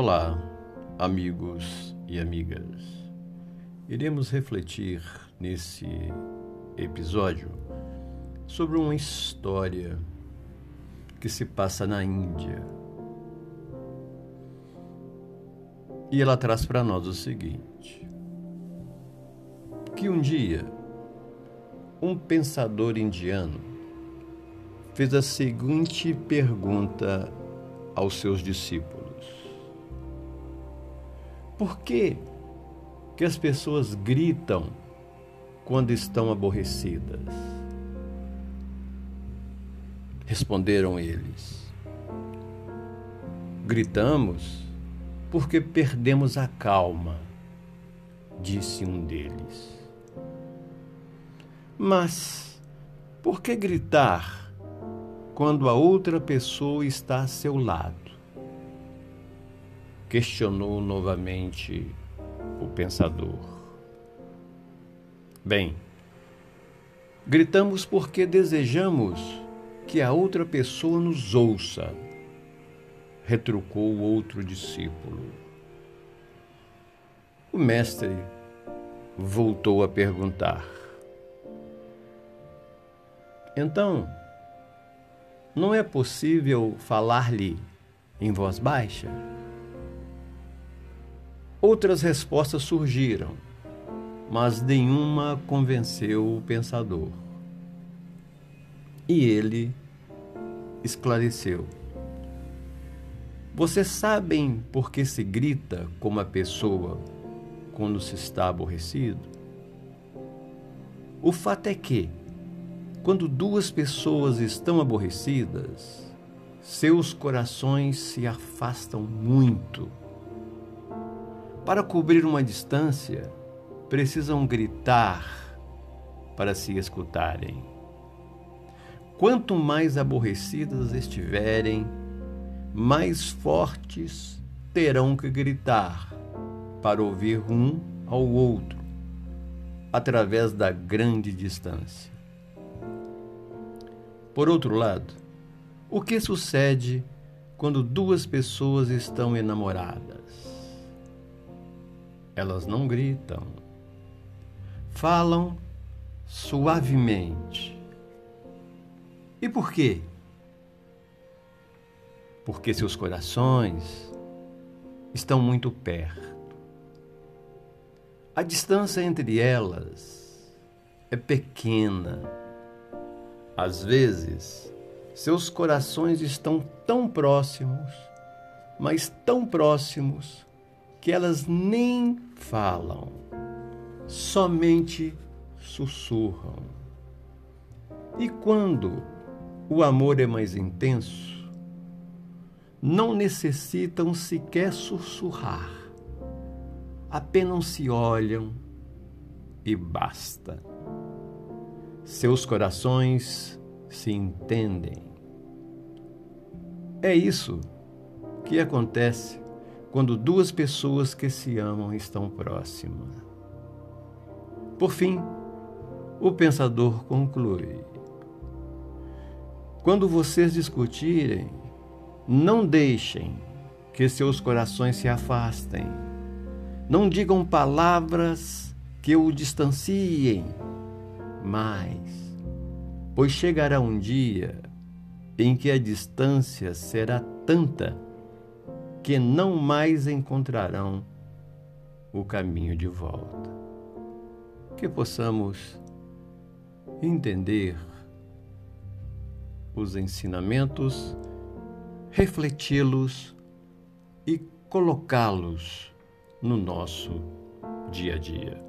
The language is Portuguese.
Olá, amigos e amigas. Iremos refletir nesse episódio sobre uma história que se passa na Índia. E ela traz para nós o seguinte: que um dia um pensador indiano fez a seguinte pergunta aos seus discípulos: Por que que as pessoas gritam quando estão aborrecidas? Responderam eles: Gritamos porque perdemos a calma, disse um deles. Mas por que gritar quando a outra pessoa está a seu lado? Questionou novamente o pensador. Bem, gritamos porque desejamos que a outra pessoa nos ouça, retrucou o outro discípulo. O mestre voltou a perguntar: Então, não é possível falar-lhe em voz baixa? Outras respostas surgiram, mas nenhuma convenceu o pensador. E ele esclareceu: Vocês sabem por que se grita como a pessoa quando se está aborrecido? O fato é que, quando duas pessoas estão aborrecidas, seus corações se afastam muito. Para cobrir uma distância, precisam gritar para se escutarem. Quanto mais aborrecidas estiverem, mais fortes terão que gritar para ouvir um ao outro, através da grande distância. Por outro lado, o que sucede quando duas pessoas estão enamoradas? Elas não gritam, falam suavemente. E por quê? Porque seus corações estão muito perto. A distância entre elas é pequena às vezes, seus corações estão tão próximos, mas tão próximos, que elas nem falam, somente sussurram. E quando o amor é mais intenso, não necessitam sequer sussurrar, apenas se olham e basta. Seus corações se entendem. É isso que acontece quando duas pessoas que se amam estão próximas. Por fim, o pensador conclui: Quando vocês discutirem, não deixem que seus corações se afastem. Não digam palavras que o distanciem mais, pois chegará um dia em que a distância será tanta que não mais encontrarão o caminho de volta. Que possamos entender os ensinamentos, refleti-los e colocá-los no nosso dia a dia.